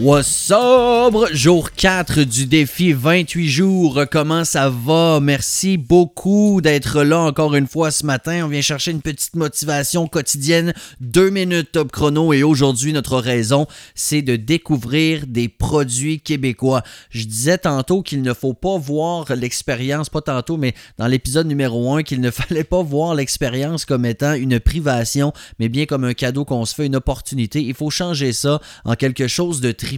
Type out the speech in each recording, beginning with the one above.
What's up? Jour 4 du défi 28 jours. Comment ça va? Merci beaucoup d'être là encore une fois ce matin. On vient chercher une petite motivation quotidienne. Deux minutes top chrono. Et aujourd'hui, notre raison, c'est de découvrir des produits québécois. Je disais tantôt qu'il ne faut pas voir l'expérience, pas tantôt, mais dans l'épisode numéro 1, qu'il ne fallait pas voir l'expérience comme étant une privation, mais bien comme un cadeau qu'on se fait, une opportunité. Il faut changer ça en quelque chose de très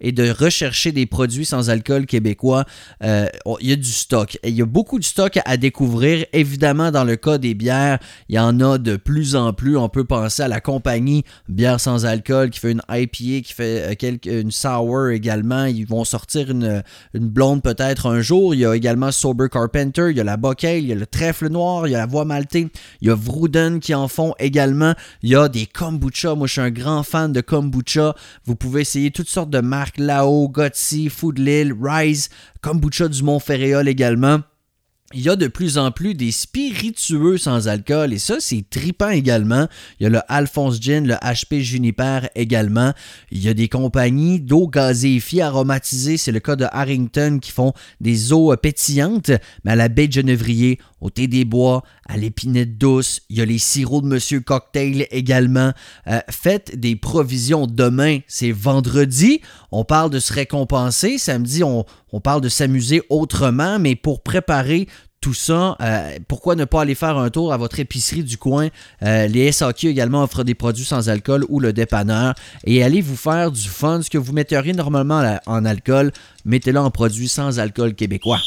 et de rechercher des produits sans alcool québécois. Euh, il y a du stock. Il y a beaucoup de stock à découvrir. Évidemment, dans le cas des bières, il y en a de plus en plus. On peut penser à la compagnie Bière sans alcool qui fait une IPA, qui fait euh, une sour également. Ils vont sortir une, une blonde peut-être un jour. Il y a également Sober Carpenter, il y a la Bocale, il y a le Trèfle Noir, il y a la Voix Maltée, il y a Vrouden qui en font également. Il y a des kombucha. Moi, je suis un grand fan de kombucha. Vous pouvez essayer toutes sortes de marques, Lao, Gotsi, Foodlil, Rise, Kombucha du Mont-Ferréol également il y a de plus en plus des spiritueux sans alcool et ça, c'est tripant également. Il y a le Alphonse Gin, le HP Juniper également. Il y a des compagnies d'eau gazéifiée aromatisée, c'est le cas de Harrington qui font des eaux pétillantes, mais à la baie de Genevrier, au thé des bois, à l'épinette douce. Il y a les sirops de Monsieur Cocktail également. Euh, faites des provisions demain, c'est vendredi. On parle de se récompenser. Samedi, on, on parle de s'amuser autrement, mais pour préparer tout ça, euh, pourquoi ne pas aller faire un tour à votre épicerie du coin? Euh, les SAQ également offrent des produits sans alcool ou le dépanneur. Et allez vous faire du fun. Ce que vous metteriez normalement en alcool, mettez-le en produits sans alcool québécois.